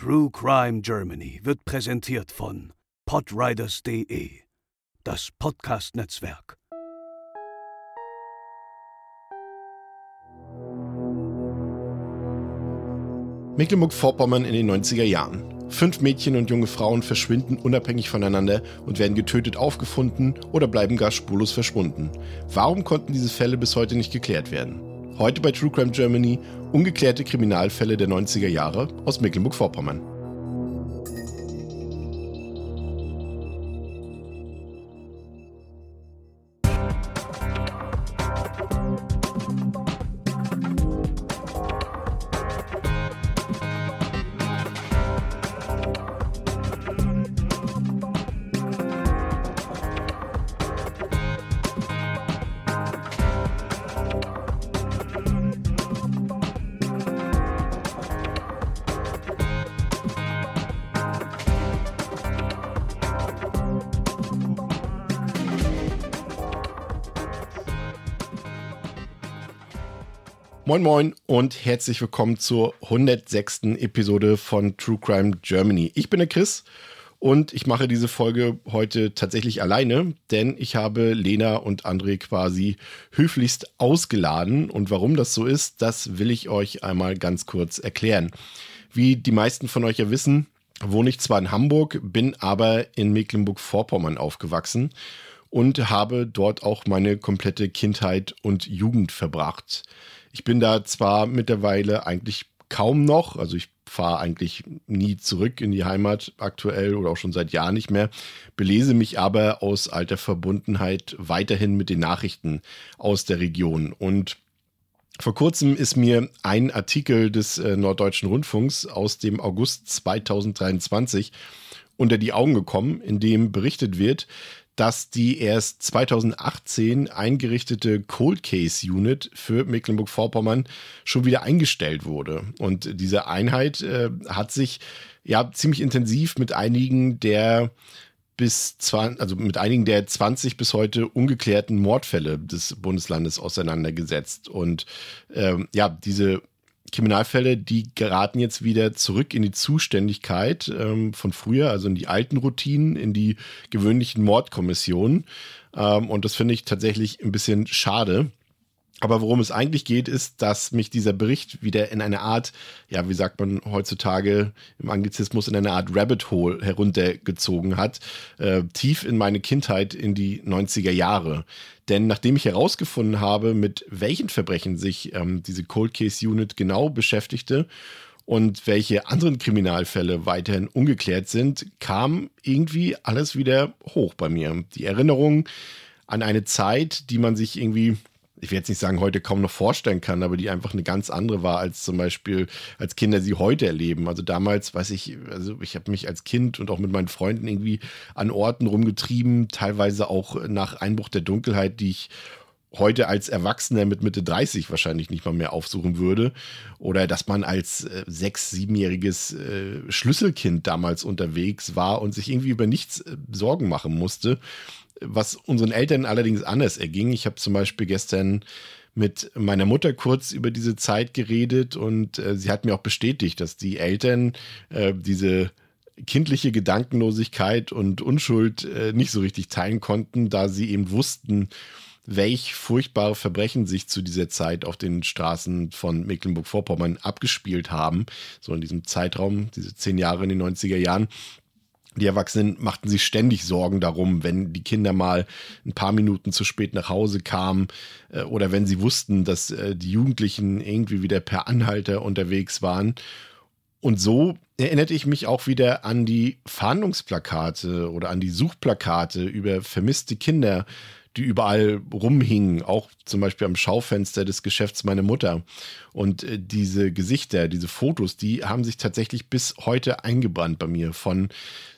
True Crime Germany wird präsentiert von podriders.de, das Podcast-Netzwerk. Mecklenburg-Vorpommern in den 90er Jahren. Fünf Mädchen und junge Frauen verschwinden unabhängig voneinander und werden getötet aufgefunden oder bleiben gar spurlos verschwunden. Warum konnten diese Fälle bis heute nicht geklärt werden? Heute bei True Crime Germany ungeklärte Kriminalfälle der 90er Jahre aus Mecklenburg-Vorpommern. Moin Moin und herzlich willkommen zur 106. Episode von True Crime Germany. Ich bin der Chris und ich mache diese Folge heute tatsächlich alleine, denn ich habe Lena und André quasi höflichst ausgeladen und warum das so ist, das will ich euch einmal ganz kurz erklären. Wie die meisten von euch ja wissen, wohne ich zwar in Hamburg, bin aber in Mecklenburg-Vorpommern aufgewachsen und habe dort auch meine komplette Kindheit und Jugend verbracht. Ich bin da zwar mittlerweile eigentlich kaum noch, also ich fahre eigentlich nie zurück in die Heimat aktuell oder auch schon seit Jahren nicht mehr, belese mich aber aus alter Verbundenheit weiterhin mit den Nachrichten aus der Region. Und vor kurzem ist mir ein Artikel des äh, Norddeutschen Rundfunks aus dem August 2023 unter die Augen gekommen, in dem berichtet wird, dass die erst 2018 eingerichtete Cold Case Unit für Mecklenburg-Vorpommern schon wieder eingestellt wurde. Und diese Einheit äh, hat sich ja ziemlich intensiv mit einigen der bis 20, also mit einigen der 20 bis heute ungeklärten Mordfälle des Bundeslandes auseinandergesetzt. Und ähm, ja, diese Kriminalfälle, die geraten jetzt wieder zurück in die Zuständigkeit ähm, von früher, also in die alten Routinen, in die gewöhnlichen Mordkommissionen. Ähm, und das finde ich tatsächlich ein bisschen schade. Aber worum es eigentlich geht, ist, dass mich dieser Bericht wieder in eine Art, ja, wie sagt man heutzutage im Anglizismus, in eine Art Rabbit Hole heruntergezogen hat, äh, tief in meine Kindheit in die 90er Jahre. Denn nachdem ich herausgefunden habe, mit welchen Verbrechen sich ähm, diese Cold Case Unit genau beschäftigte und welche anderen Kriminalfälle weiterhin ungeklärt sind, kam irgendwie alles wieder hoch bei mir. Die Erinnerung an eine Zeit, die man sich irgendwie ich will jetzt nicht sagen, heute kaum noch vorstellen kann, aber die einfach eine ganz andere war, als zum Beispiel als Kinder sie heute erleben. Also damals, weiß ich, also ich habe mich als Kind und auch mit meinen Freunden irgendwie an Orten rumgetrieben, teilweise auch nach Einbruch der Dunkelheit, die ich heute als Erwachsener mit Mitte 30 wahrscheinlich nicht mal mehr aufsuchen würde. Oder dass man als äh, sechs-, siebenjähriges äh, Schlüsselkind damals unterwegs war und sich irgendwie über nichts äh, Sorgen machen musste was unseren Eltern allerdings anders erging. Ich habe zum Beispiel gestern mit meiner Mutter kurz über diese Zeit geredet und äh, sie hat mir auch bestätigt, dass die Eltern äh, diese kindliche Gedankenlosigkeit und Unschuld äh, nicht so richtig teilen konnten, da sie eben wussten, welch furchtbare Verbrechen sich zu dieser Zeit auf den Straßen von Mecklenburg-Vorpommern abgespielt haben, so in diesem Zeitraum, diese zehn Jahre in den 90er Jahren. Die Erwachsenen machten sich ständig Sorgen darum, wenn die Kinder mal ein paar Minuten zu spät nach Hause kamen äh, oder wenn sie wussten, dass äh, die Jugendlichen irgendwie wieder per Anhalter unterwegs waren. Und so erinnerte ich mich auch wieder an die Fahndungsplakate oder an die Suchplakate über vermisste Kinder die überall rumhingen, auch zum Beispiel am Schaufenster des Geschäfts meiner Mutter. Und äh, diese Gesichter, diese Fotos, die haben sich tatsächlich bis heute eingebrannt bei mir von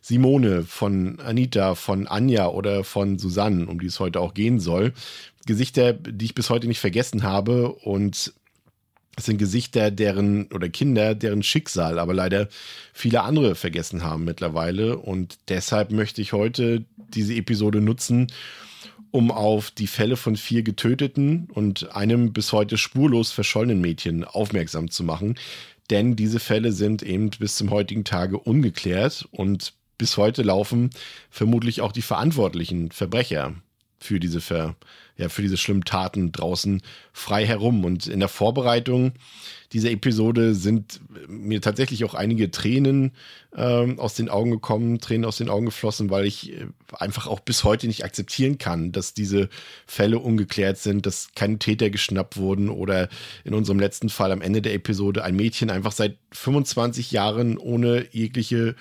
Simone, von Anita, von Anja oder von Susanne, um die es heute auch gehen soll. Gesichter, die ich bis heute nicht vergessen habe und es sind Gesichter deren oder Kinder, deren Schicksal aber leider viele andere vergessen haben mittlerweile. Und deshalb möchte ich heute diese Episode nutzen, um auf die Fälle von vier getöteten und einem bis heute spurlos verschollenen Mädchen aufmerksam zu machen, denn diese Fälle sind eben bis zum heutigen Tage ungeklärt und bis heute laufen vermutlich auch die verantwortlichen Verbrecher für diese, Ver, ja, für diese schlimmen Taten draußen frei herum. Und in der Vorbereitung dieser Episode sind mir tatsächlich auch einige Tränen ähm, aus den Augen gekommen, Tränen aus den Augen geflossen, weil ich äh, einfach auch bis heute nicht akzeptieren kann, dass diese Fälle ungeklärt sind, dass keine Täter geschnappt wurden oder in unserem letzten Fall am Ende der Episode ein Mädchen einfach seit 25 Jahren ohne jegliche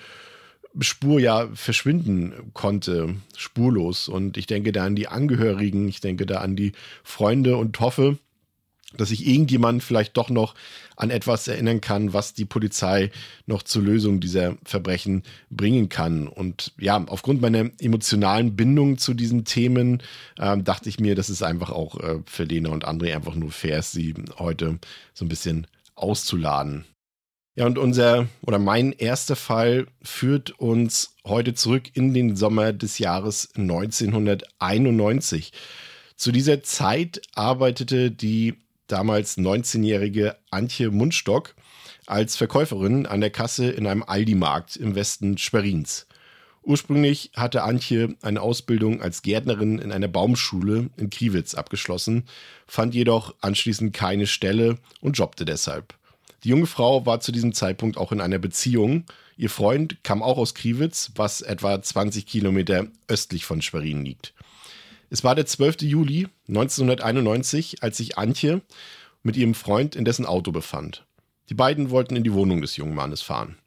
Spur ja verschwinden konnte, spurlos. Und ich denke da an die Angehörigen, ich denke da an die Freunde und hoffe, dass sich irgendjemand vielleicht doch noch an etwas erinnern kann, was die Polizei noch zur Lösung dieser Verbrechen bringen kann. Und ja, aufgrund meiner emotionalen Bindung zu diesen Themen äh, dachte ich mir, dass es einfach auch äh, für Lena und André einfach nur fair ist, sie heute so ein bisschen auszuladen. Ja, und unser oder mein erster Fall führt uns heute zurück in den Sommer des Jahres 1991. Zu dieser Zeit arbeitete die damals 19-jährige Antje Mundstock als Verkäuferin an der Kasse in einem Aldi-Markt im Westen Schwerins. Ursprünglich hatte Antje eine Ausbildung als Gärtnerin in einer Baumschule in Kriwitz abgeschlossen, fand jedoch anschließend keine Stelle und jobbte deshalb. Die junge Frau war zu diesem Zeitpunkt auch in einer Beziehung. Ihr Freund kam auch aus Kriwitz, was etwa 20 Kilometer östlich von Schwerin liegt. Es war der 12. Juli 1991, als sich Antje mit ihrem Freund in dessen Auto befand. Die beiden wollten in die Wohnung des jungen Mannes fahren.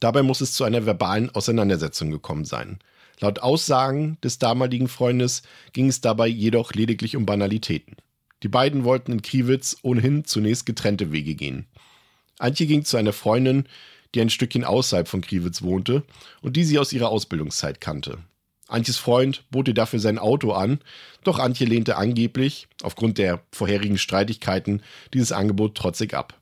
Dabei muss es zu einer verbalen Auseinandersetzung gekommen sein. Laut Aussagen des damaligen Freundes ging es dabei jedoch lediglich um Banalitäten. Die beiden wollten in Kriwitz ohnehin zunächst getrennte Wege gehen. Antje ging zu einer Freundin, die ein Stückchen außerhalb von Kriwitz wohnte und die sie aus ihrer Ausbildungszeit kannte. Antjes Freund bot ihr dafür sein Auto an, doch Antje lehnte angeblich, aufgrund der vorherigen Streitigkeiten, dieses Angebot trotzig ab.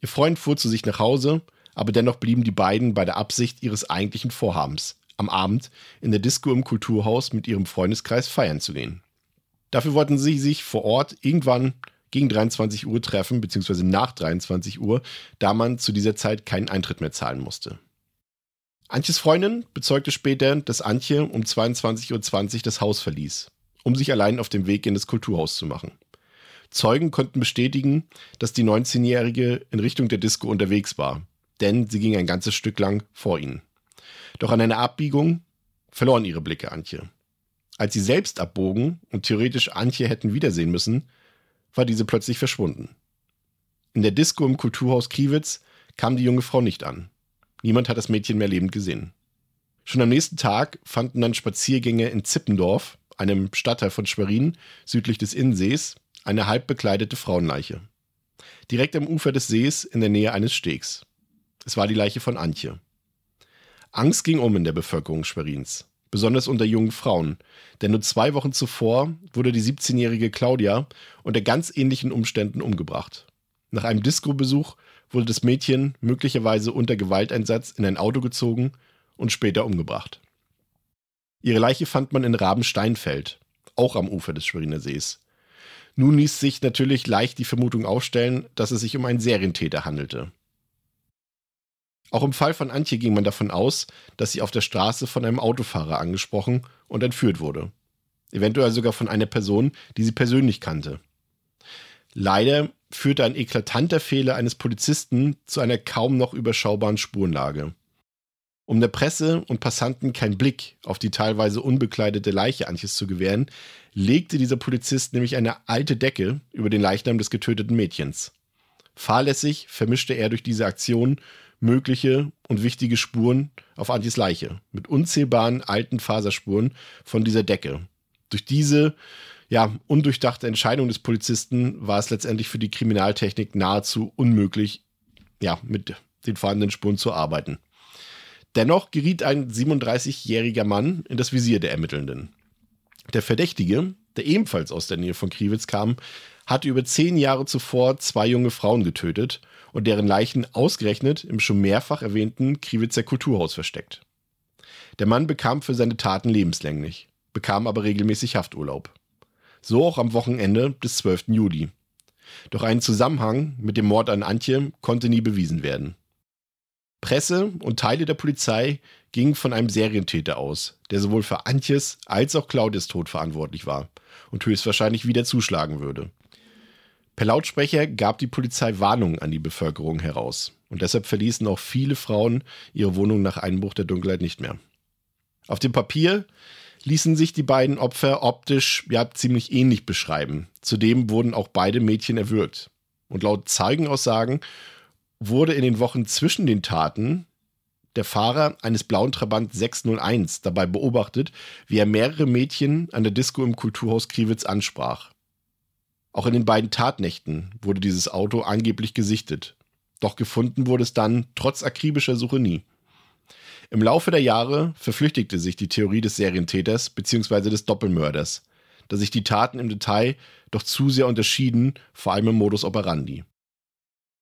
Ihr Freund fuhr zu sich nach Hause, aber dennoch blieben die beiden bei der Absicht ihres eigentlichen Vorhabens, am Abend in der Disco im Kulturhaus mit ihrem Freundeskreis feiern zu gehen. Dafür wollten sie sich vor Ort irgendwann gegen 23 Uhr treffen, beziehungsweise nach 23 Uhr, da man zu dieser Zeit keinen Eintritt mehr zahlen musste. Antjes Freundin bezeugte später, dass Antje um 22.20 Uhr das Haus verließ, um sich allein auf dem Weg in das Kulturhaus zu machen. Zeugen konnten bestätigen, dass die 19-Jährige in Richtung der Disco unterwegs war, denn sie ging ein ganzes Stück lang vor ihnen. Doch an einer Abbiegung verloren ihre Blicke Antje. Als sie selbst abbogen und theoretisch Antje hätten wiedersehen müssen, war diese plötzlich verschwunden. In der Disco im Kulturhaus Kriwitz kam die junge Frau nicht an. Niemand hat das Mädchen mehr lebend gesehen. Schon am nächsten Tag fanden dann Spaziergänge in Zippendorf, einem Stadtteil von Schwerin, südlich des Innensees, eine halb bekleidete Frauenleiche. Direkt am Ufer des Sees in der Nähe eines Stegs. Es war die Leiche von Antje. Angst ging um in der Bevölkerung Schwerins besonders unter jungen Frauen. Denn nur zwei Wochen zuvor wurde die 17-jährige Claudia unter ganz ähnlichen Umständen umgebracht. Nach einem Disco-Besuch wurde das Mädchen möglicherweise unter Gewalteinsatz in ein Auto gezogen und später umgebracht. Ihre Leiche fand man in Rabensteinfeld, auch am Ufer des Schweriner Sees. Nun ließ sich natürlich leicht die Vermutung aufstellen, dass es sich um einen Serientäter handelte. Auch im Fall von Antje ging man davon aus, dass sie auf der Straße von einem Autofahrer angesprochen und entführt wurde. Eventuell sogar von einer Person, die sie persönlich kannte. Leider führte ein eklatanter Fehler eines Polizisten zu einer kaum noch überschaubaren Spurenlage. Um der Presse und Passanten keinen Blick auf die teilweise unbekleidete Leiche Antjes zu gewähren, legte dieser Polizist nämlich eine alte Decke über den Leichnam des getöteten Mädchens. Fahrlässig vermischte er durch diese Aktion mögliche und wichtige Spuren auf Antjes Leiche mit unzählbaren alten Faserspuren von dieser Decke. Durch diese ja, undurchdachte Entscheidung des Polizisten war es letztendlich für die Kriminaltechnik nahezu unmöglich, ja, mit den vorhandenen Spuren zu arbeiten. Dennoch geriet ein 37-jähriger Mann in das Visier der Ermittelnden. Der Verdächtige, der ebenfalls aus der Nähe von Kriwitz kam, hatte über zehn Jahre zuvor zwei junge Frauen getötet und deren Leichen ausgerechnet im schon mehrfach erwähnten Kriwitzer Kulturhaus versteckt. Der Mann bekam für seine Taten lebenslänglich, bekam aber regelmäßig Hafturlaub. So auch am Wochenende des 12. Juli. Doch ein Zusammenhang mit dem Mord an Antje konnte nie bewiesen werden. Presse und Teile der Polizei gingen von einem Serientäter aus, der sowohl für Antjes als auch Claudias Tod verantwortlich war und höchstwahrscheinlich wieder zuschlagen würde. Per Lautsprecher gab die Polizei Warnungen an die Bevölkerung heraus und deshalb verließen auch viele Frauen ihre Wohnung nach Einbruch der Dunkelheit nicht mehr. Auf dem Papier ließen sich die beiden Opfer optisch ja ziemlich ähnlich beschreiben. Zudem wurden auch beide Mädchen erwürgt. Und laut Zeugenaussagen wurde in den Wochen zwischen den Taten der Fahrer eines blauen Trabant 601 dabei beobachtet, wie er mehrere Mädchen an der Disco im Kulturhaus Kriwitz ansprach. Auch in den beiden Tatnächten wurde dieses Auto angeblich gesichtet. Doch gefunden wurde es dann trotz akribischer Suche nie. Im Laufe der Jahre verflüchtigte sich die Theorie des Serientäters bzw. des Doppelmörders, da sich die Taten im Detail doch zu sehr unterschieden, vor allem im Modus operandi.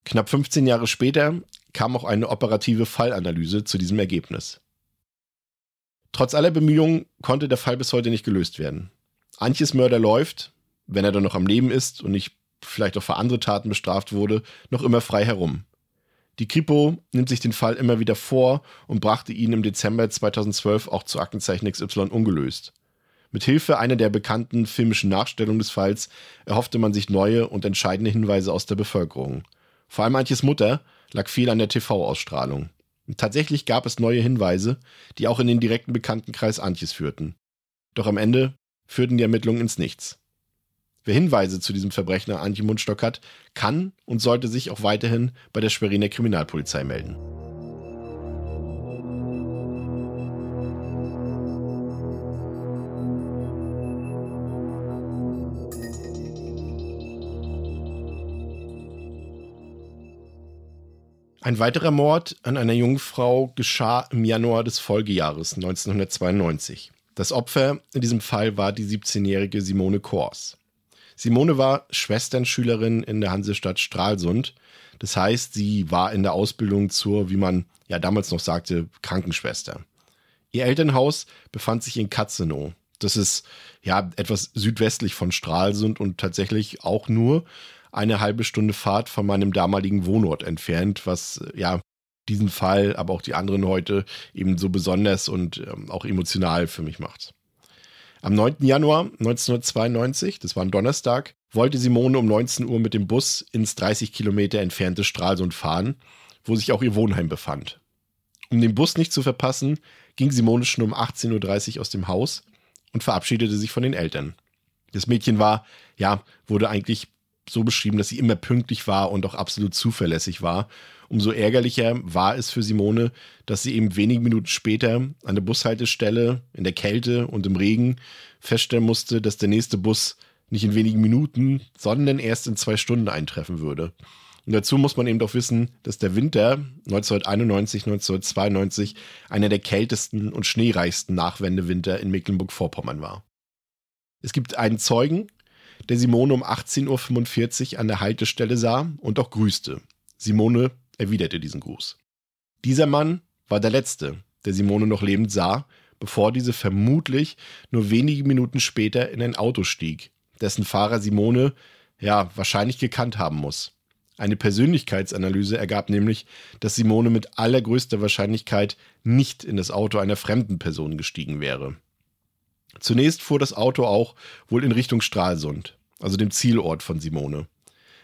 Knapp 15 Jahre später kam auch eine operative Fallanalyse zu diesem Ergebnis. Trotz aller Bemühungen konnte der Fall bis heute nicht gelöst werden. Antjes Mörder läuft, wenn er dann noch am Leben ist und nicht vielleicht auch für andere Taten bestraft wurde, noch immer frei herum. Die Kripo nimmt sich den Fall immer wieder vor und brachte ihn im Dezember 2012 auch zu Aktenzeichen XY ungelöst. Mit Hilfe einer der bekannten filmischen Nachstellungen des Falls erhoffte man sich neue und entscheidende Hinweise aus der Bevölkerung. Vor allem Antjes Mutter lag viel an der TV-Ausstrahlung. tatsächlich gab es neue Hinweise, die auch in den direkten Bekanntenkreis Antjes führten. Doch am Ende führten die Ermittlungen ins Nichts. Wer Hinweise zu diesem Verbrechen an Antje Mundstock hat, kann und sollte sich auch weiterhin bei der Schweriner Kriminalpolizei melden. Ein weiterer Mord an einer jungen Frau geschah im Januar des Folgejahres 1992. Das Opfer in diesem Fall war die 17-jährige Simone Kors. Simone war Schwesternschülerin in der Hansestadt Stralsund. Das heißt, sie war in der Ausbildung zur, wie man ja damals noch sagte, Krankenschwester. Ihr Elternhaus befand sich in Katzenow. Das ist ja etwas südwestlich von Stralsund und tatsächlich auch nur eine halbe Stunde Fahrt von meinem damaligen Wohnort entfernt, was ja diesen Fall, aber auch die anderen heute eben so besonders und ähm, auch emotional für mich macht. Am 9. Januar 1992, das war ein Donnerstag, wollte Simone um 19 Uhr mit dem Bus ins 30 Kilometer entfernte Stralsund fahren, wo sich auch ihr Wohnheim befand. Um den Bus nicht zu verpassen, ging Simone schon um 18.30 Uhr aus dem Haus und verabschiedete sich von den Eltern. Das Mädchen war, ja, wurde eigentlich so beschrieben, dass sie immer pünktlich war und auch absolut zuverlässig war. Umso ärgerlicher war es für Simone, dass sie eben wenige Minuten später an der Bushaltestelle in der Kälte und im Regen feststellen musste, dass der nächste Bus nicht in wenigen Minuten, sondern erst in zwei Stunden eintreffen würde. Und dazu muss man eben doch wissen, dass der Winter 1991, 1992 einer der kältesten und schneereichsten Nachwendewinter in Mecklenburg-Vorpommern war. Es gibt einen Zeugen, der Simone um 18.45 Uhr an der Haltestelle sah und auch grüßte. Simone erwiderte diesen Gruß. Dieser Mann war der Letzte, der Simone noch lebend sah, bevor diese vermutlich nur wenige Minuten später in ein Auto stieg, dessen Fahrer Simone ja wahrscheinlich gekannt haben muss. Eine Persönlichkeitsanalyse ergab nämlich, dass Simone mit allergrößter Wahrscheinlichkeit nicht in das Auto einer fremden Person gestiegen wäre. Zunächst fuhr das Auto auch wohl in Richtung Stralsund, also dem Zielort von Simone.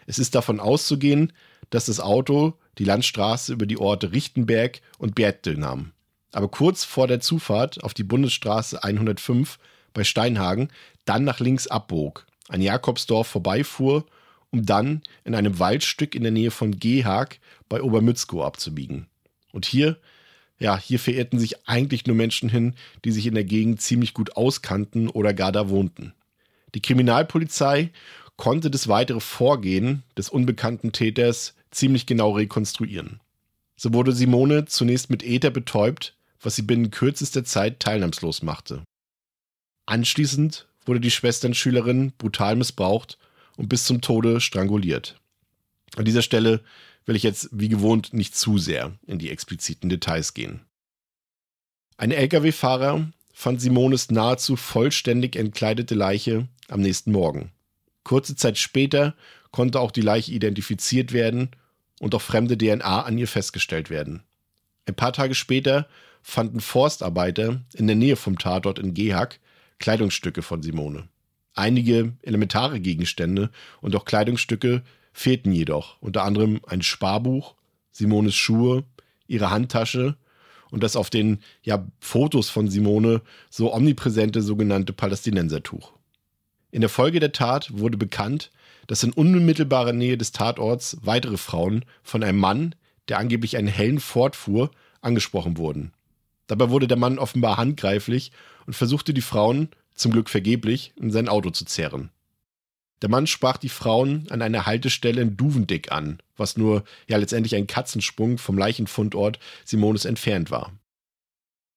Es ist davon auszugehen, dass das Auto die Landstraße über die Orte Richtenberg und Bertel nahm. Aber kurz vor der Zufahrt auf die Bundesstraße 105 bei Steinhagen dann nach links abbog, an Jakobsdorf vorbeifuhr, um dann in einem Waldstück in der Nähe von Gehag bei Obermützkow abzubiegen. Und hier ja, hier verirrten sich eigentlich nur Menschen hin, die sich in der Gegend ziemlich gut auskannten oder gar da wohnten. Die Kriminalpolizei konnte das weitere Vorgehen des unbekannten Täters ziemlich genau rekonstruieren. So wurde Simone zunächst mit Ether betäubt, was sie binnen kürzester Zeit teilnahmslos machte. Anschließend wurde die Schwesternschülerin brutal missbraucht und bis zum Tode stranguliert. An dieser Stelle will ich jetzt wie gewohnt nicht zu sehr in die expliziten Details gehen. Ein Lkw-Fahrer fand Simones nahezu vollständig entkleidete Leiche am nächsten Morgen. Kurze Zeit später konnte auch die Leiche identifiziert werden und auch fremde DNA an ihr festgestellt werden. Ein paar Tage später fanden Forstarbeiter in der Nähe vom Tatort in Gehag Kleidungsstücke von Simone. Einige elementare Gegenstände und auch Kleidungsstücke fehlten jedoch, unter anderem ein Sparbuch, Simones Schuhe, ihre Handtasche und das auf den ja, Fotos von Simone so omnipräsente sogenannte Palästinensertuch. In der Folge der Tat wurde bekannt, dass in unmittelbarer Nähe des Tatorts weitere Frauen von einem Mann, der angeblich einen hellen Ford fuhr, angesprochen wurden. Dabei wurde der Mann offenbar handgreiflich und versuchte die Frauen, zum Glück vergeblich, in sein Auto zu zerren. Der Mann sprach die Frauen an einer Haltestelle in Duvendick an, was nur ja letztendlich ein Katzensprung vom Leichenfundort Simones entfernt war.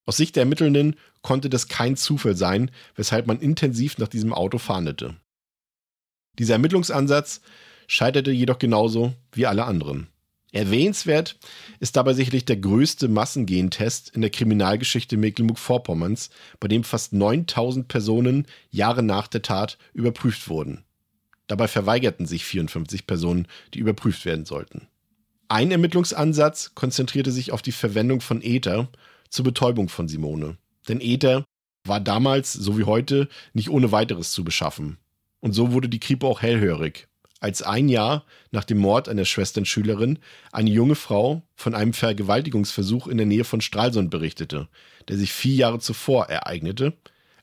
Aus Sicht der Ermittelnden konnte das kein Zufall sein, weshalb man intensiv nach diesem Auto fahndete. Dieser Ermittlungsansatz scheiterte jedoch genauso wie alle anderen. Erwähnenswert ist dabei sicherlich der größte Massengentest in der Kriminalgeschichte Mecklenburg-Vorpommerns, bei dem fast 9000 Personen Jahre nach der Tat überprüft wurden. Dabei verweigerten sich 54 Personen, die überprüft werden sollten. Ein Ermittlungsansatz konzentrierte sich auf die Verwendung von Ether zur Betäubung von Simone. Denn Ether war damals, so wie heute, nicht ohne weiteres zu beschaffen. Und so wurde die Kripo auch hellhörig, als ein Jahr nach dem Mord der Schwesternschülerin eine junge Frau von einem Vergewaltigungsversuch in der Nähe von Stralsund berichtete, der sich vier Jahre zuvor ereignete,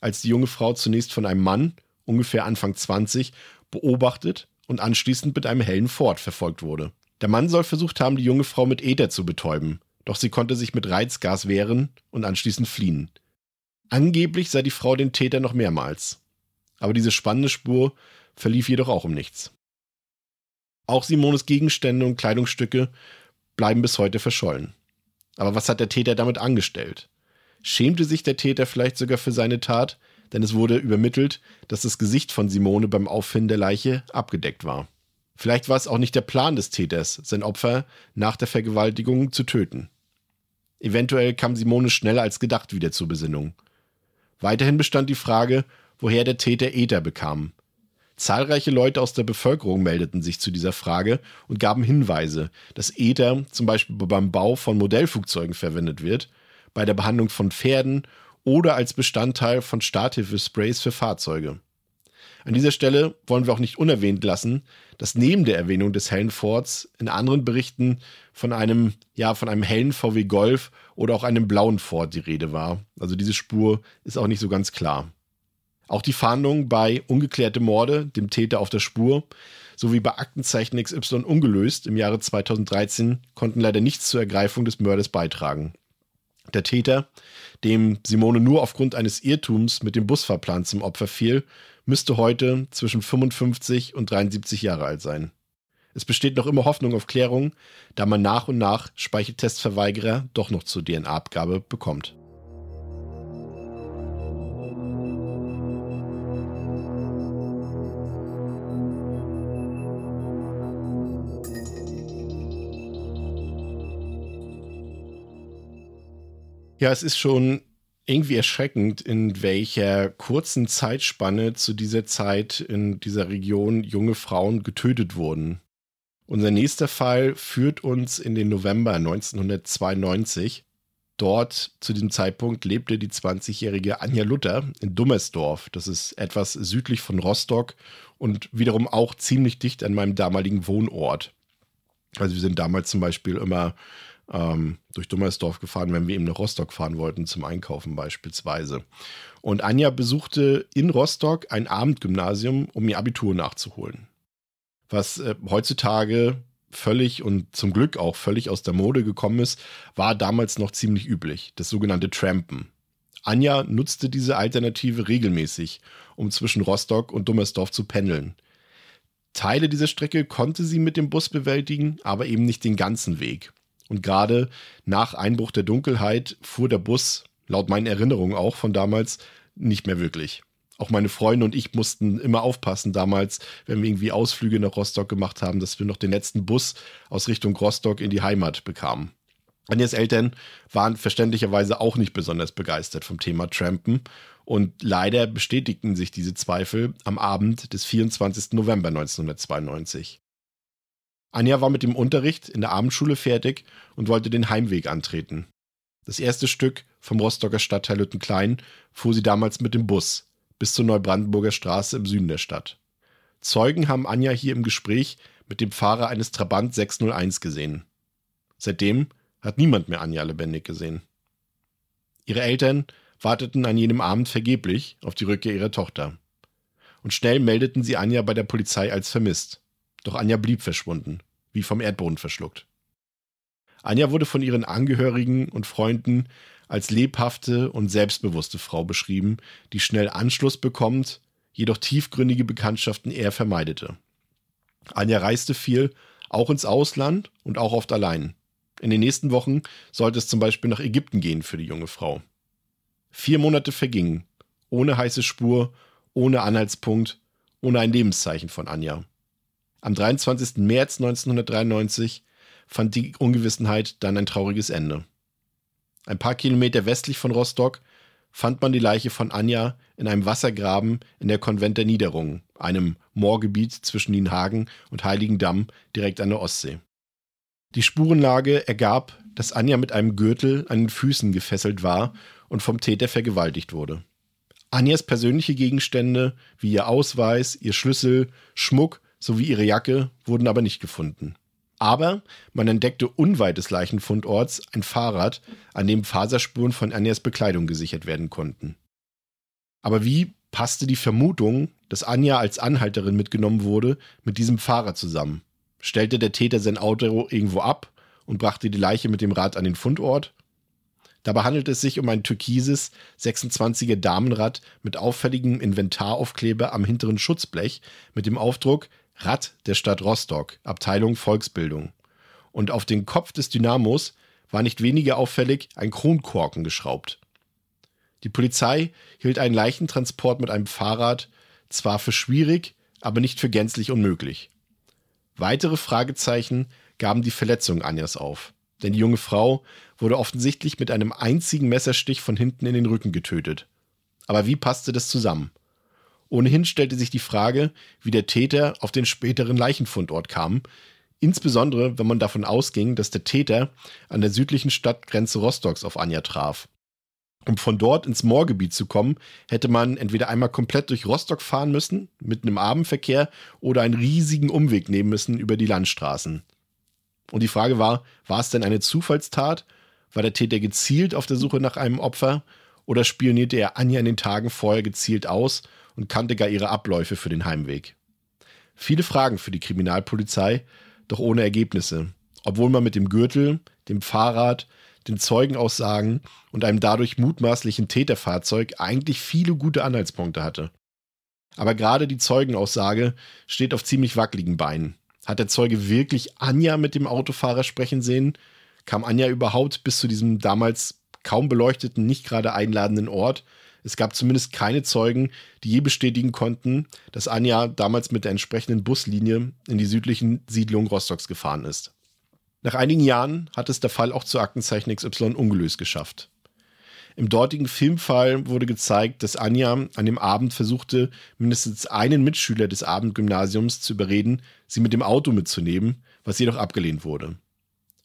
als die junge Frau zunächst von einem Mann, ungefähr Anfang 20, beobachtet und anschließend mit einem hellen Ford verfolgt wurde. Der Mann soll versucht haben, die junge Frau mit Ether zu betäuben, doch sie konnte sich mit Reizgas wehren und anschließend fliehen. Angeblich sei die Frau den Täter noch mehrmals. Aber diese spannende Spur verlief jedoch auch um nichts. Auch Simones Gegenstände und Kleidungsstücke bleiben bis heute verschollen. Aber was hat der Täter damit angestellt? Schämte sich der Täter vielleicht sogar für seine Tat, denn es wurde übermittelt, dass das Gesicht von Simone beim Auffinden der Leiche abgedeckt war. Vielleicht war es auch nicht der Plan des Täters, sein Opfer nach der Vergewaltigung zu töten. Eventuell kam Simone schneller als gedacht wieder zur Besinnung. Weiterhin bestand die Frage, woher der Täter Ether bekam. Zahlreiche Leute aus der Bevölkerung meldeten sich zu dieser Frage und gaben Hinweise, dass Ether zum Beispiel beim Bau von Modellflugzeugen verwendet wird, bei der Behandlung von Pferden oder als Bestandteil von Starthilfesprays für Fahrzeuge. An dieser Stelle wollen wir auch nicht unerwähnt lassen, dass neben der Erwähnung des hellen Fords in anderen Berichten von einem, ja, von einem hellen VW Golf oder auch einem blauen Ford die Rede war. Also diese Spur ist auch nicht so ganz klar. Auch die Fahndung bei ungeklärte Morde, dem Täter auf der Spur, sowie bei Aktenzeichen XY ungelöst im Jahre 2013 konnten leider nichts zur Ergreifung des Mörders beitragen. Der Täter, dem Simone nur aufgrund eines Irrtums mit dem Busfahrplan zum Opfer fiel, müsste heute zwischen 55 und 73 Jahre alt sein. Es besteht noch immer Hoffnung auf Klärung, da man nach und nach Speicheltestverweigerer doch noch zur DNA-Abgabe bekommt. Ja, es ist schon irgendwie erschreckend, in welcher kurzen Zeitspanne zu dieser Zeit in dieser Region junge Frauen getötet wurden. Unser nächster Fall führt uns in den November 1992. Dort zu diesem Zeitpunkt lebte die 20-jährige Anja Luther in Dummersdorf. Das ist etwas südlich von Rostock und wiederum auch ziemlich dicht an meinem damaligen Wohnort. Also wir sind damals zum Beispiel immer ähm, durch Dummersdorf gefahren, wenn wir eben nach Rostock fahren wollten, zum Einkaufen beispielsweise. Und Anja besuchte in Rostock ein Abendgymnasium, um ihr Abitur nachzuholen. Was äh, heutzutage völlig und zum Glück auch völlig aus der Mode gekommen ist, war damals noch ziemlich üblich, das sogenannte Trampen. Anja nutzte diese Alternative regelmäßig, um zwischen Rostock und Dummersdorf zu pendeln. Teile dieser Strecke konnte sie mit dem Bus bewältigen, aber eben nicht den ganzen Weg. Und gerade nach Einbruch der Dunkelheit fuhr der Bus, laut meinen Erinnerungen auch von damals, nicht mehr wirklich. Auch meine Freunde und ich mussten immer aufpassen damals, wenn wir irgendwie Ausflüge nach Rostock gemacht haben, dass wir noch den letzten Bus aus Richtung Rostock in die Heimat bekamen. Anjas Eltern waren verständlicherweise auch nicht besonders begeistert vom Thema Trampen und leider bestätigten sich diese Zweifel am Abend des 24. November 1992. Anja war mit dem Unterricht in der Abendschule fertig und wollte den Heimweg antreten. Das erste Stück vom Rostocker Stadtteil Lüttenklein fuhr sie damals mit dem Bus bis zur Neubrandenburger Straße im Süden der Stadt. Zeugen haben Anja hier im Gespräch mit dem Fahrer eines Trabant 601 gesehen. Seitdem hat niemand mehr Anja lebendig gesehen. Ihre Eltern warteten an jenem Abend vergeblich auf die Rückkehr ihrer Tochter. Und schnell meldeten sie Anja bei der Polizei als vermisst. Doch Anja blieb verschwunden, wie vom Erdboden verschluckt. Anja wurde von ihren Angehörigen und Freunden als lebhafte und selbstbewusste Frau beschrieben, die schnell Anschluss bekommt, jedoch tiefgründige Bekanntschaften eher vermeidete. Anja reiste viel, auch ins Ausland und auch oft allein. In den nächsten Wochen sollte es zum Beispiel nach Ägypten gehen für die junge Frau. Vier Monate vergingen, ohne heiße Spur, ohne Anhaltspunkt, ohne ein Lebenszeichen von Anja. Am 23. März 1993 fand die Ungewissenheit dann ein trauriges Ende. Ein paar Kilometer westlich von Rostock fand man die Leiche von Anja in einem Wassergraben in der Konvent der Niederung, einem Moorgebiet zwischen Nienhagen und Heiligendamm direkt an der Ostsee. Die Spurenlage ergab, dass Anja mit einem Gürtel an den Füßen gefesselt war und vom Täter vergewaltigt wurde. Anjas persönliche Gegenstände wie ihr Ausweis, ihr Schlüssel, Schmuck sowie ihre Jacke wurden aber nicht gefunden. Aber man entdeckte unweit des Leichenfundorts ein Fahrrad, an dem Faserspuren von Anjas Bekleidung gesichert werden konnten. Aber wie passte die Vermutung, dass Anja als Anhalterin mitgenommen wurde, mit diesem Fahrrad zusammen? Stellte der Täter sein Auto irgendwo ab und brachte die Leiche mit dem Rad an den Fundort? Dabei handelt es sich um ein türkises 26er Damenrad mit auffälligem Inventaraufkleber am hinteren Schutzblech mit dem Aufdruck Rad der Stadt Rostock, Abteilung Volksbildung. Und auf den Kopf des Dynamos war nicht weniger auffällig ein Kronkorken geschraubt. Die Polizei hielt einen Leichentransport mit einem Fahrrad zwar für schwierig, aber nicht für gänzlich unmöglich. Weitere Fragezeichen gaben die Verletzung Anjas auf, denn die junge Frau wurde offensichtlich mit einem einzigen Messerstich von hinten in den Rücken getötet. Aber wie passte das zusammen? Ohnehin stellte sich die Frage, wie der Täter auf den späteren Leichenfundort kam, insbesondere wenn man davon ausging, dass der Täter an der südlichen Stadtgrenze Rostocks auf Anja traf. Um von dort ins Moorgebiet zu kommen, hätte man entweder einmal komplett durch Rostock fahren müssen, mitten im Abendverkehr, oder einen riesigen Umweg nehmen müssen über die Landstraßen. Und die Frage war, war es denn eine Zufallstat? War der Täter gezielt auf der Suche nach einem Opfer? Oder spionierte er Anja in den Tagen vorher gezielt aus und kannte gar ihre Abläufe für den Heimweg. Viele Fragen für die Kriminalpolizei, doch ohne Ergebnisse, obwohl man mit dem Gürtel, dem Fahrrad, den Zeugenaussagen und einem dadurch mutmaßlichen Täterfahrzeug eigentlich viele gute Anhaltspunkte hatte. Aber gerade die Zeugenaussage steht auf ziemlich wackeligen Beinen. Hat der Zeuge wirklich Anja mit dem Autofahrer sprechen sehen? Kam Anja überhaupt bis zu diesem damals kaum beleuchteten, nicht gerade einladenden Ort? Es gab zumindest keine Zeugen, die je bestätigen konnten, dass Anja damals mit der entsprechenden Buslinie in die südlichen Siedlungen Rostocks gefahren ist. Nach einigen Jahren hat es der Fall auch zu Aktenzeichen XY ungelöst geschafft. Im dortigen Filmfall wurde gezeigt, dass Anja an dem Abend versuchte, mindestens einen Mitschüler des Abendgymnasiums zu überreden, sie mit dem Auto mitzunehmen, was jedoch abgelehnt wurde.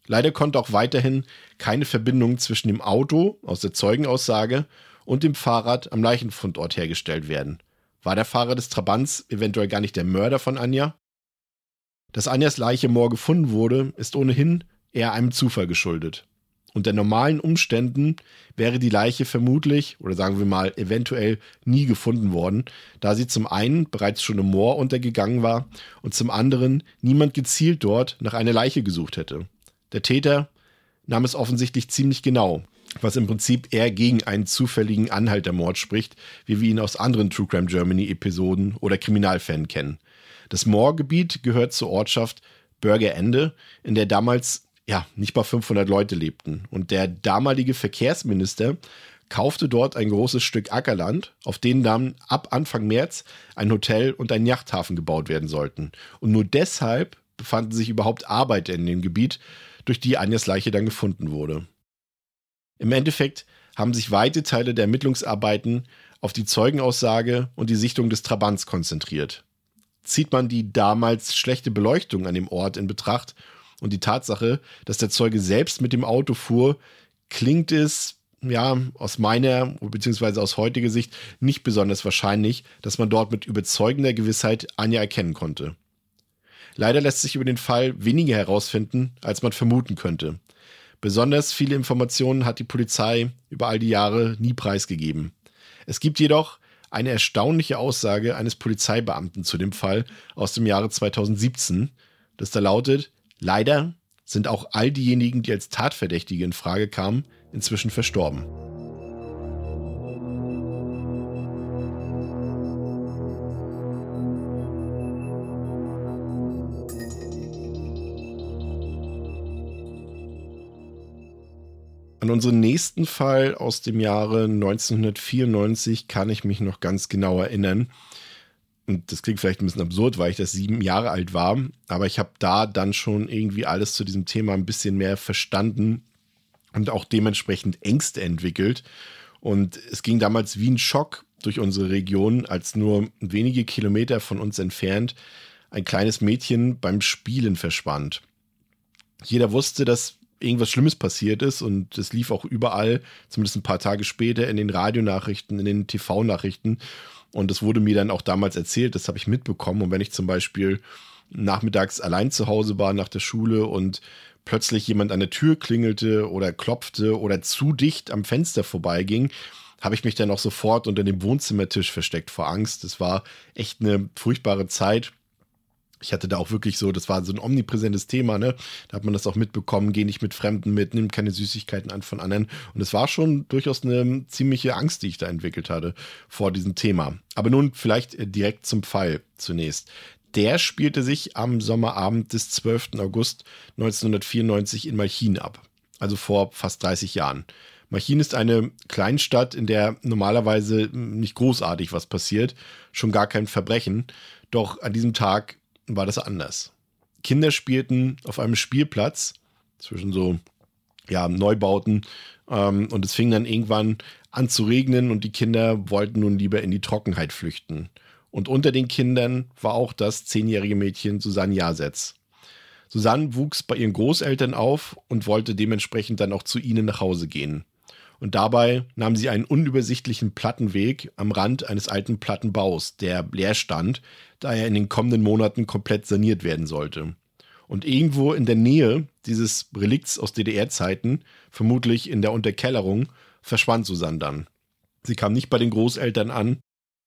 Leider konnte auch weiterhin keine Verbindung zwischen dem Auto aus der Zeugenaussage und dem Fahrrad am Leichenfundort hergestellt werden. War der Fahrer des Trabants eventuell gar nicht der Mörder von Anja? Dass Anjas Leiche Moor gefunden wurde, ist ohnehin eher einem Zufall geschuldet. Unter normalen Umständen wäre die Leiche vermutlich, oder sagen wir mal eventuell, nie gefunden worden, da sie zum einen bereits schon im Moor untergegangen war und zum anderen niemand gezielt dort nach einer Leiche gesucht hätte. Der Täter nahm es offensichtlich ziemlich genau was im Prinzip eher gegen einen zufälligen Anhaltermord spricht, wie wir ihn aus anderen True Crime Germany Episoden oder Kriminalfällen kennen. Das Moorgebiet gehört zur Ortschaft Bürgerende, in der damals ja nicht mal 500 Leute lebten. Und der damalige Verkehrsminister kaufte dort ein großes Stück Ackerland, auf dem dann ab Anfang März ein Hotel und ein Yachthafen gebaut werden sollten. Und nur deshalb befanden sich überhaupt Arbeiter in dem Gebiet, durch die Anjas Leiche dann gefunden wurde. Im Endeffekt haben sich weite Teile der Ermittlungsarbeiten auf die Zeugenaussage und die Sichtung des Trabants konzentriert. Zieht man die damals schlechte Beleuchtung an dem Ort in Betracht und die Tatsache, dass der Zeuge selbst mit dem Auto fuhr, klingt es ja, aus meiner bzw. aus heutiger Sicht nicht besonders wahrscheinlich, dass man dort mit überzeugender Gewissheit Anja erkennen konnte. Leider lässt sich über den Fall weniger herausfinden, als man vermuten könnte. Besonders viele Informationen hat die Polizei über all die Jahre nie preisgegeben. Es gibt jedoch eine erstaunliche Aussage eines Polizeibeamten zu dem Fall aus dem Jahre 2017, das da lautet, leider sind auch all diejenigen, die als Tatverdächtige in Frage kamen, inzwischen verstorben. An unseren nächsten Fall aus dem Jahre 1994 kann ich mich noch ganz genau erinnern. Und das klingt vielleicht ein bisschen absurd, weil ich das sieben Jahre alt war. Aber ich habe da dann schon irgendwie alles zu diesem Thema ein bisschen mehr verstanden und auch dementsprechend Ängste entwickelt. Und es ging damals wie ein Schock durch unsere Region, als nur wenige Kilometer von uns entfernt ein kleines Mädchen beim Spielen verschwand. Jeder wusste, dass irgendwas Schlimmes passiert ist und es lief auch überall, zumindest ein paar Tage später, in den Radionachrichten, in den TV-Nachrichten. Und es wurde mir dann auch damals erzählt, das habe ich mitbekommen. Und wenn ich zum Beispiel nachmittags allein zu Hause war nach der Schule und plötzlich jemand an der Tür klingelte oder klopfte oder zu dicht am Fenster vorbeiging, habe ich mich dann auch sofort unter dem Wohnzimmertisch versteckt vor Angst. Es war echt eine furchtbare Zeit. Ich hatte da auch wirklich so, das war so ein omnipräsentes Thema, ne? Da hat man das auch mitbekommen, geh nicht mit Fremden mit, nimm keine Süßigkeiten an von anderen. Und es war schon durchaus eine ziemliche Angst, die ich da entwickelt hatte vor diesem Thema. Aber nun vielleicht direkt zum Fall zunächst der spielte sich am Sommerabend des 12. August 1994 in Malchin ab, also vor fast 30 Jahren. Malchin ist eine Kleinstadt, in der normalerweise nicht großartig was passiert, schon gar kein Verbrechen, doch an diesem Tag war das anders. Kinder spielten auf einem Spielplatz zwischen so ja, Neubauten ähm, und es fing dann irgendwann an zu regnen und die Kinder wollten nun lieber in die Trockenheit flüchten. Und unter den Kindern war auch das zehnjährige Mädchen Susanne Jasetz. Susanne wuchs bei ihren Großeltern auf und wollte dementsprechend dann auch zu ihnen nach Hause gehen. Und dabei nahm sie einen unübersichtlichen Plattenweg am Rand eines alten Plattenbaus, der leer stand, da er in den kommenden Monaten komplett saniert werden sollte. Und irgendwo in der Nähe dieses Relikts aus DDR-Zeiten, vermutlich in der Unterkellerung, verschwand Susanne dann. Sie kam nicht bei den Großeltern an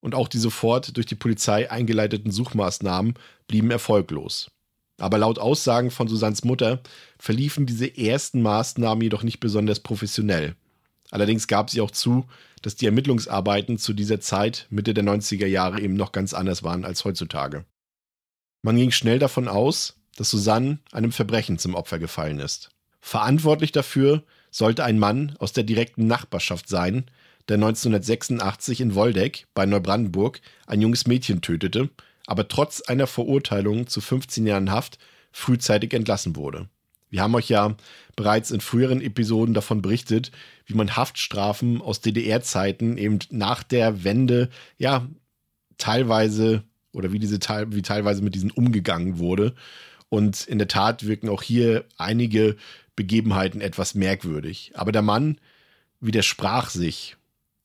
und auch die sofort durch die Polizei eingeleiteten Suchmaßnahmen blieben erfolglos. Aber laut Aussagen von Susanns Mutter verliefen diese ersten Maßnahmen jedoch nicht besonders professionell. Allerdings gab sie auch zu, dass die Ermittlungsarbeiten zu dieser Zeit, Mitte der 90er Jahre, eben noch ganz anders waren als heutzutage. Man ging schnell davon aus, dass Susanne einem Verbrechen zum Opfer gefallen ist. Verantwortlich dafür sollte ein Mann aus der direkten Nachbarschaft sein, der 1986 in Woldeck bei Neubrandenburg ein junges Mädchen tötete, aber trotz einer Verurteilung zu 15 Jahren Haft frühzeitig entlassen wurde. Wir haben euch ja bereits in früheren Episoden davon berichtet, wie man Haftstrafen aus DDR-Zeiten eben nach der Wende ja teilweise oder wie diese wie teilweise mit diesen umgegangen wurde. Und in der Tat wirken auch hier einige Begebenheiten etwas merkwürdig. Aber der Mann widersprach sich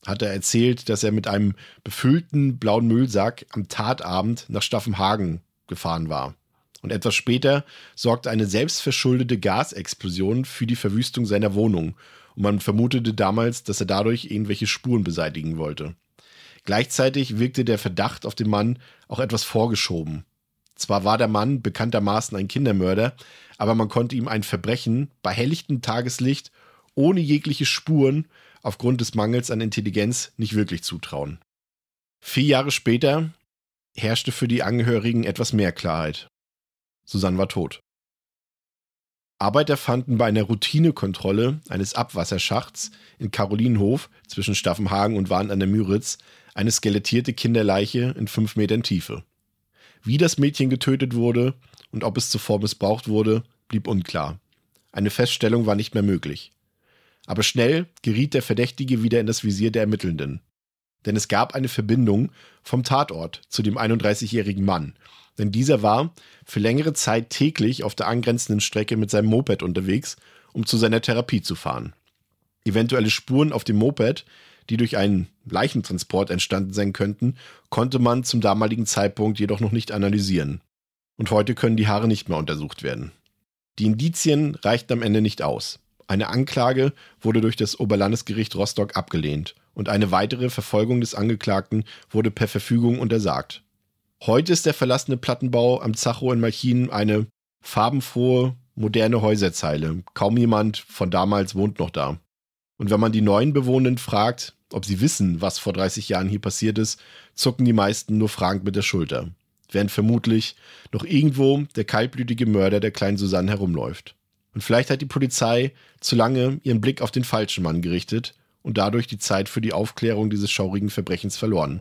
hat er erzählt, dass er mit einem befüllten blauen Müllsack am Tatabend nach Staffenhagen gefahren war. Und etwas später sorgte eine selbstverschuldete Gasexplosion für die Verwüstung seiner Wohnung. Und man vermutete damals, dass er dadurch irgendwelche Spuren beseitigen wollte. Gleichzeitig wirkte der Verdacht auf den Mann auch etwas vorgeschoben. Zwar war der Mann bekanntermaßen ein Kindermörder, aber man konnte ihm ein Verbrechen bei helllichtem Tageslicht ohne jegliche Spuren aufgrund des Mangels an Intelligenz nicht wirklich zutrauen. Vier Jahre später herrschte für die Angehörigen etwas mehr Klarheit. Susanne war tot. Arbeiter fanden bei einer Routinekontrolle eines Abwasserschachts in Karolinenhof zwischen Staffenhagen und Wahn an der Müritz eine skelettierte Kinderleiche in fünf Metern Tiefe. Wie das Mädchen getötet wurde und ob es zuvor missbraucht wurde, blieb unklar. Eine Feststellung war nicht mehr möglich. Aber schnell geriet der Verdächtige wieder in das Visier der Ermittelnden. Denn es gab eine Verbindung vom Tatort zu dem 31-jährigen Mann. Denn dieser war für längere Zeit täglich auf der angrenzenden Strecke mit seinem Moped unterwegs, um zu seiner Therapie zu fahren. Eventuelle Spuren auf dem Moped, die durch einen Leichentransport entstanden sein könnten, konnte man zum damaligen Zeitpunkt jedoch noch nicht analysieren. Und heute können die Haare nicht mehr untersucht werden. Die Indizien reichten am Ende nicht aus. Eine Anklage wurde durch das Oberlandesgericht Rostock abgelehnt und eine weitere Verfolgung des Angeklagten wurde per Verfügung untersagt. Heute ist der verlassene Plattenbau am Zacho in Malchin eine farbenfrohe, moderne Häuserzeile. Kaum jemand von damals wohnt noch da. Und wenn man die neuen Bewohnenden fragt, ob sie wissen, was vor 30 Jahren hier passiert ist, zucken die meisten nur fragend mit der Schulter. Während vermutlich noch irgendwo der kaltblütige Mörder der kleinen Susanne herumläuft. Und vielleicht hat die Polizei zu lange ihren Blick auf den falschen Mann gerichtet und dadurch die Zeit für die Aufklärung dieses schaurigen Verbrechens verloren.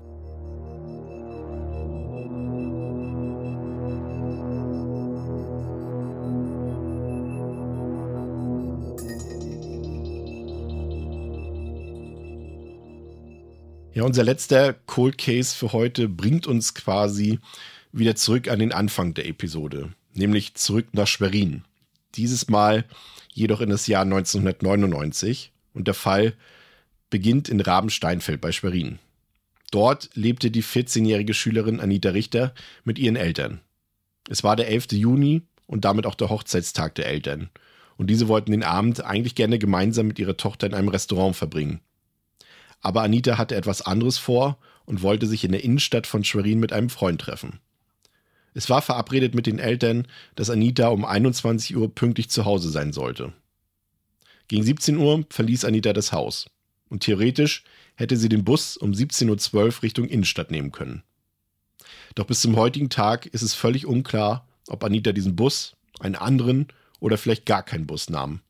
Ja, unser letzter Cold Case für heute bringt uns quasi wieder zurück an den Anfang der Episode, nämlich zurück nach Schwerin. Dieses Mal jedoch in das Jahr 1999 und der Fall beginnt in Rabensteinfeld bei Schwerin. Dort lebte die 14-jährige Schülerin Anita Richter mit ihren Eltern. Es war der 11. Juni und damit auch der Hochzeitstag der Eltern. Und diese wollten den Abend eigentlich gerne gemeinsam mit ihrer Tochter in einem Restaurant verbringen. Aber Anita hatte etwas anderes vor und wollte sich in der Innenstadt von Schwerin mit einem Freund treffen. Es war verabredet mit den Eltern, dass Anita um 21 Uhr pünktlich zu Hause sein sollte. Gegen 17 Uhr verließ Anita das Haus und theoretisch hätte sie den Bus um 17.12 Uhr Richtung Innenstadt nehmen können. Doch bis zum heutigen Tag ist es völlig unklar, ob Anita diesen Bus, einen anderen oder vielleicht gar keinen Bus nahm.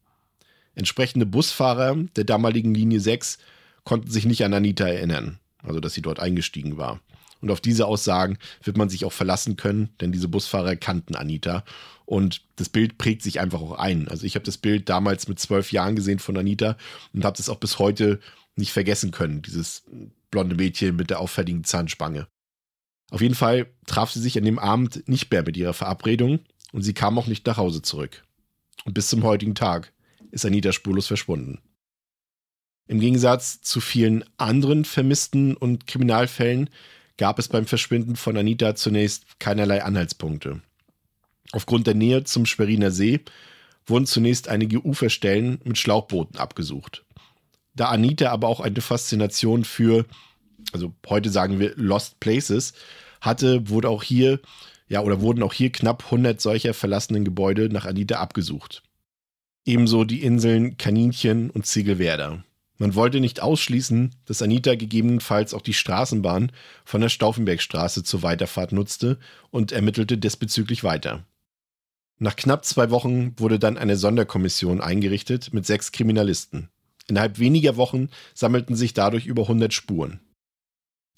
Entsprechende Busfahrer der damaligen Linie 6 konnten sich nicht an Anita erinnern, also dass sie dort eingestiegen war. Und auf diese Aussagen wird man sich auch verlassen können, denn diese Busfahrer kannten Anita. Und das Bild prägt sich einfach auch ein. Also ich habe das Bild damals mit zwölf Jahren gesehen von Anita und habe das auch bis heute nicht vergessen können, dieses blonde Mädchen mit der auffälligen Zahnspange. Auf jeden Fall traf sie sich an dem Abend nicht mehr mit ihrer Verabredung und sie kam auch nicht nach Hause zurück. Und bis zum heutigen Tag ist Anita spurlos verschwunden. Im Gegensatz zu vielen anderen Vermissten und Kriminalfällen gab es beim Verschwinden von Anita zunächst keinerlei Anhaltspunkte. Aufgrund der Nähe zum Schweriner See wurden zunächst einige Uferstellen mit Schlauchbooten abgesucht. Da Anita aber auch eine Faszination für, also heute sagen wir Lost Places, hatte, wurde auch hier, ja, oder wurden auch hier knapp 100 solcher verlassenen Gebäude nach Anita abgesucht. Ebenso die Inseln Kaninchen und Ziegelwerder. Man wollte nicht ausschließen, dass Anita gegebenenfalls auch die Straßenbahn von der Stauffenbergstraße zur Weiterfahrt nutzte und ermittelte diesbezüglich weiter. Nach knapp zwei Wochen wurde dann eine Sonderkommission eingerichtet mit sechs Kriminalisten. Innerhalb weniger Wochen sammelten sich dadurch über 100 Spuren.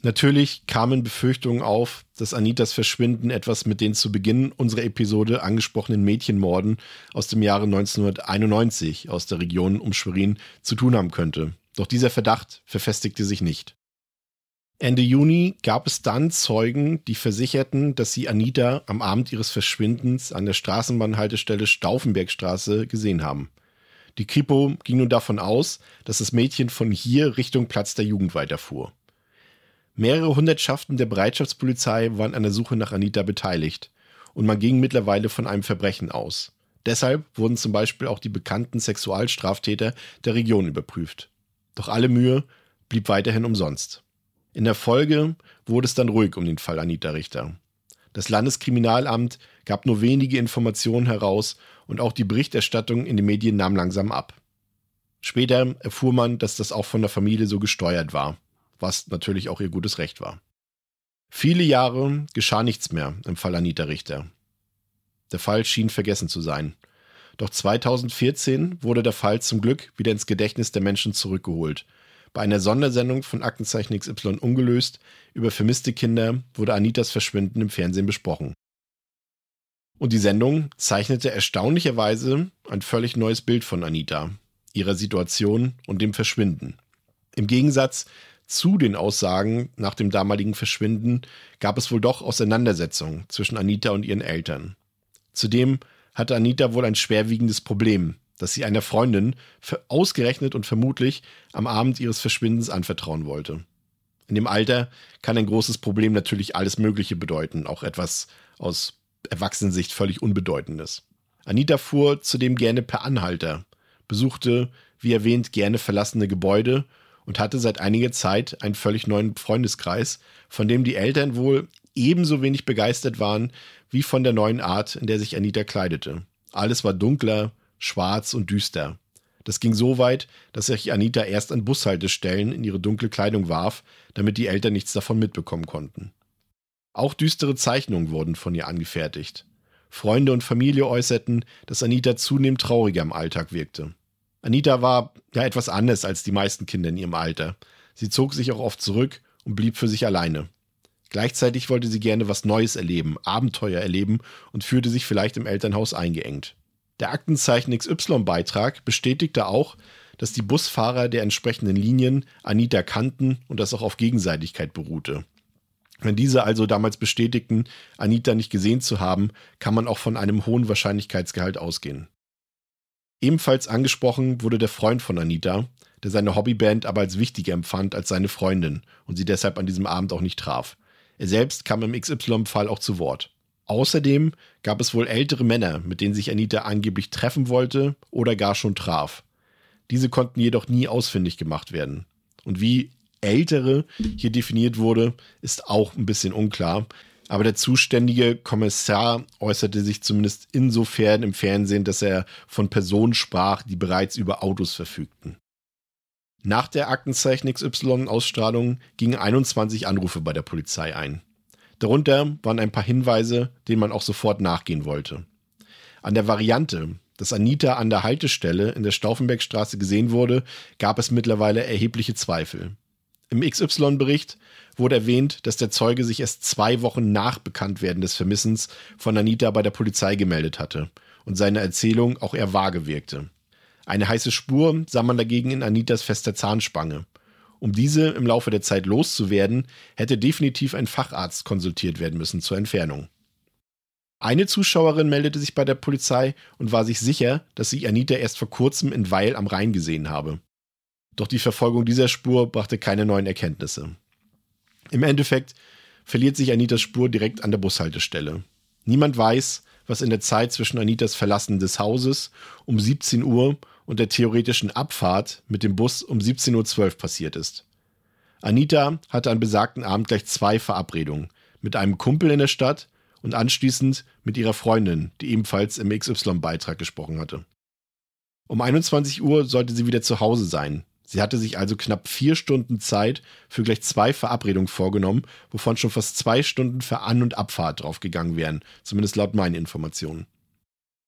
Natürlich kamen Befürchtungen auf, dass Anitas Verschwinden etwas mit den zu Beginn unserer Episode angesprochenen Mädchenmorden aus dem Jahre 1991 aus der Region um Schwerin zu tun haben könnte. Doch dieser Verdacht verfestigte sich nicht. Ende Juni gab es dann Zeugen, die versicherten, dass sie Anita am Abend ihres Verschwindens an der Straßenbahnhaltestelle Stauffenbergstraße gesehen haben. Die Kripo ging nun davon aus, dass das Mädchen von hier Richtung Platz der Jugend weiterfuhr. Mehrere Hundertschaften der Bereitschaftspolizei waren an der Suche nach Anita beteiligt und man ging mittlerweile von einem Verbrechen aus. Deshalb wurden zum Beispiel auch die bekannten Sexualstraftäter der Region überprüft. Doch alle Mühe blieb weiterhin umsonst. In der Folge wurde es dann ruhig um den Fall Anita Richter. Das Landeskriminalamt gab nur wenige Informationen heraus und auch die Berichterstattung in den Medien nahm langsam ab. Später erfuhr man, dass das auch von der Familie so gesteuert war was natürlich auch ihr gutes Recht war. Viele Jahre geschah nichts mehr im Fall Anita Richter. Der Fall schien vergessen zu sein. Doch 2014 wurde der Fall zum Glück wieder ins Gedächtnis der Menschen zurückgeholt. Bei einer Sondersendung von Aktenzeichen XY ungelöst über vermisste Kinder wurde Anitas Verschwinden im Fernsehen besprochen. Und die Sendung zeichnete erstaunlicherweise ein völlig neues Bild von Anita, ihrer Situation und dem Verschwinden. Im Gegensatz zu den Aussagen nach dem damaligen Verschwinden gab es wohl doch Auseinandersetzungen zwischen Anita und ihren Eltern. Zudem hatte Anita wohl ein schwerwiegendes Problem, das sie einer Freundin ausgerechnet und vermutlich am Abend ihres Verschwindens anvertrauen wollte. In dem Alter kann ein großes Problem natürlich alles Mögliche bedeuten, auch etwas aus Erwachsenensicht völlig Unbedeutendes. Anita fuhr zudem gerne per Anhalter, besuchte, wie erwähnt, gerne verlassene Gebäude und hatte seit einiger Zeit einen völlig neuen Freundeskreis, von dem die Eltern wohl ebenso wenig begeistert waren wie von der neuen Art, in der sich Anita kleidete. Alles war dunkler, schwarz und düster. Das ging so weit, dass sich Anita erst an Bushaltestellen in ihre dunkle Kleidung warf, damit die Eltern nichts davon mitbekommen konnten. Auch düstere Zeichnungen wurden von ihr angefertigt. Freunde und Familie äußerten, dass Anita zunehmend trauriger im Alltag wirkte. Anita war ja etwas anders als die meisten Kinder in ihrem Alter. Sie zog sich auch oft zurück und blieb für sich alleine. Gleichzeitig wollte sie gerne was Neues erleben, Abenteuer erleben und fühlte sich vielleicht im Elternhaus eingeengt. Der Aktenzeichen XY-Beitrag bestätigte auch, dass die Busfahrer der entsprechenden Linien Anita kannten und das auch auf Gegenseitigkeit beruhte. Wenn diese also damals bestätigten, Anita nicht gesehen zu haben, kann man auch von einem hohen Wahrscheinlichkeitsgehalt ausgehen. Ebenfalls angesprochen wurde der Freund von Anita, der seine Hobbyband aber als wichtiger empfand als seine Freundin und sie deshalb an diesem Abend auch nicht traf. Er selbst kam im XY-Fall auch zu Wort. Außerdem gab es wohl ältere Männer, mit denen sich Anita angeblich treffen wollte oder gar schon traf. Diese konnten jedoch nie ausfindig gemacht werden. Und wie ältere hier definiert wurde, ist auch ein bisschen unklar. Aber der zuständige Kommissar äußerte sich zumindest insofern im Fernsehen, dass er von Personen sprach, die bereits über Autos verfügten. Nach der Aktenzeichen XY-Ausstrahlung gingen 21 Anrufe bei der Polizei ein. Darunter waren ein paar Hinweise, denen man auch sofort nachgehen wollte. An der Variante, dass Anita an der Haltestelle in der Stauffenbergstraße gesehen wurde, gab es mittlerweile erhebliche Zweifel. Im XY-Bericht wurde erwähnt, dass der Zeuge sich erst zwei Wochen nach Bekanntwerden des Vermissens von Anita bei der Polizei gemeldet hatte und seine Erzählung auch eher vage wirkte. Eine heiße Spur sah man dagegen in Anitas fester Zahnspange. Um diese im Laufe der Zeit loszuwerden, hätte definitiv ein Facharzt konsultiert werden müssen zur Entfernung. Eine Zuschauerin meldete sich bei der Polizei und war sich sicher, dass sie Anita erst vor kurzem in Weil am Rhein gesehen habe. Doch die Verfolgung dieser Spur brachte keine neuen Erkenntnisse. Im Endeffekt verliert sich Anitas Spur direkt an der Bushaltestelle. Niemand weiß, was in der Zeit zwischen Anitas Verlassen des Hauses um 17 Uhr und der theoretischen Abfahrt mit dem Bus um 17.12 Uhr passiert ist. Anita hatte an besagten Abend gleich zwei Verabredungen. Mit einem Kumpel in der Stadt und anschließend mit ihrer Freundin, die ebenfalls im XY-Beitrag gesprochen hatte. Um 21 Uhr sollte sie wieder zu Hause sein. Sie hatte sich also knapp vier Stunden Zeit für gleich zwei Verabredungen vorgenommen, wovon schon fast zwei Stunden für An- und Abfahrt draufgegangen wären, zumindest laut meinen Informationen.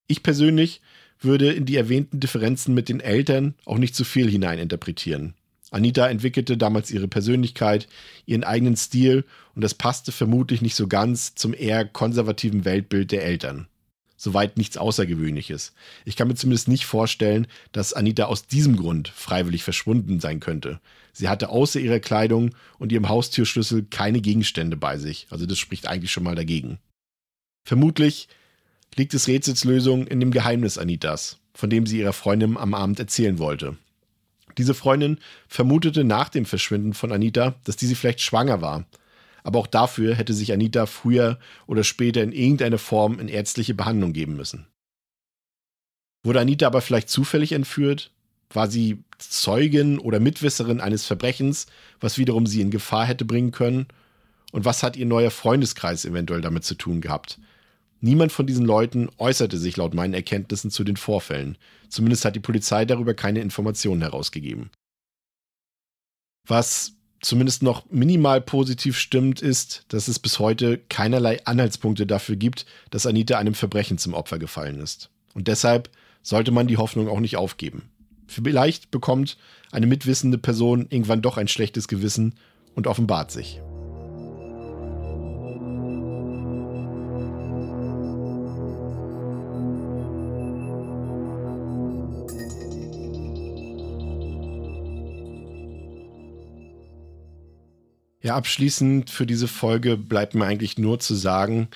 Ich persönlich würde in die erwähnten Differenzen mit den Eltern auch nicht zu viel hineininterpretieren. Anita entwickelte damals ihre Persönlichkeit, ihren eigenen Stil und das passte vermutlich nicht so ganz zum eher konservativen Weltbild der Eltern. Soweit nichts Außergewöhnliches. Ich kann mir zumindest nicht vorstellen, dass Anita aus diesem Grund freiwillig verschwunden sein könnte. Sie hatte außer ihrer Kleidung und ihrem Haustürschlüssel keine Gegenstände bei sich, also das spricht eigentlich schon mal dagegen. Vermutlich liegt des Rätsels in dem Geheimnis Anitas, von dem sie ihrer Freundin am Abend erzählen wollte. Diese Freundin vermutete nach dem Verschwinden von Anita, dass diese vielleicht schwanger war. Aber auch dafür hätte sich Anita früher oder später in irgendeiner Form in ärztliche Behandlung geben müssen. Wurde Anita aber vielleicht zufällig entführt? War sie Zeugin oder Mitwisserin eines Verbrechens, was wiederum sie in Gefahr hätte bringen können? Und was hat ihr neuer Freundeskreis eventuell damit zu tun gehabt? Niemand von diesen Leuten äußerte sich laut meinen Erkenntnissen zu den Vorfällen. Zumindest hat die Polizei darüber keine Informationen herausgegeben. Was zumindest noch minimal positiv stimmt, ist, dass es bis heute keinerlei Anhaltspunkte dafür gibt, dass Anita einem Verbrechen zum Opfer gefallen ist. Und deshalb sollte man die Hoffnung auch nicht aufgeben. Vielleicht bekommt eine mitwissende Person irgendwann doch ein schlechtes Gewissen und offenbart sich. Ja, abschließend für diese Folge bleibt mir eigentlich nur zu sagen,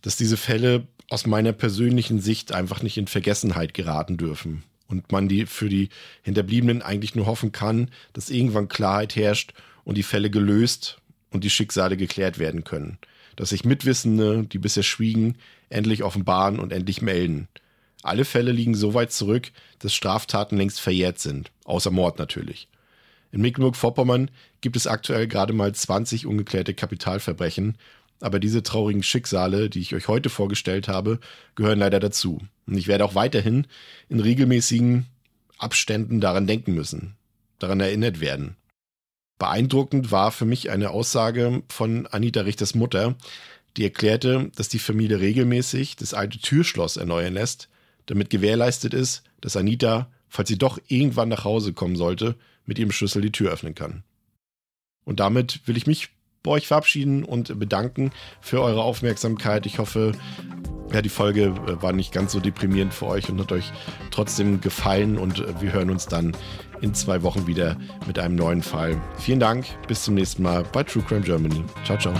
dass diese Fälle aus meiner persönlichen Sicht einfach nicht in Vergessenheit geraten dürfen und man die für die Hinterbliebenen eigentlich nur hoffen kann, dass irgendwann Klarheit herrscht und die Fälle gelöst und die Schicksale geklärt werden können. Dass sich Mitwissende, die bisher schwiegen, endlich offenbaren und endlich melden. Alle Fälle liegen so weit zurück, dass Straftaten längst verjährt sind, außer Mord natürlich. In Mecklenburg-Vorpommern gibt es aktuell gerade mal 20 ungeklärte Kapitalverbrechen, aber diese traurigen Schicksale, die ich euch heute vorgestellt habe, gehören leider dazu. Und ich werde auch weiterhin in regelmäßigen Abständen daran denken müssen, daran erinnert werden. Beeindruckend war für mich eine Aussage von Anita Richters Mutter, die erklärte, dass die Familie regelmäßig das alte Türschloss erneuern lässt, damit gewährleistet ist, dass Anita, falls sie doch irgendwann nach Hause kommen sollte, mit ihrem Schlüssel die Tür öffnen kann. Und damit will ich mich bei euch verabschieden und bedanken für eure Aufmerksamkeit. Ich hoffe, ja, die Folge äh, war nicht ganz so deprimierend für euch und hat euch trotzdem gefallen und äh, wir hören uns dann in zwei Wochen wieder mit einem neuen Fall. Vielen Dank, bis zum nächsten Mal bei True Crime Germany. Ciao, ciao.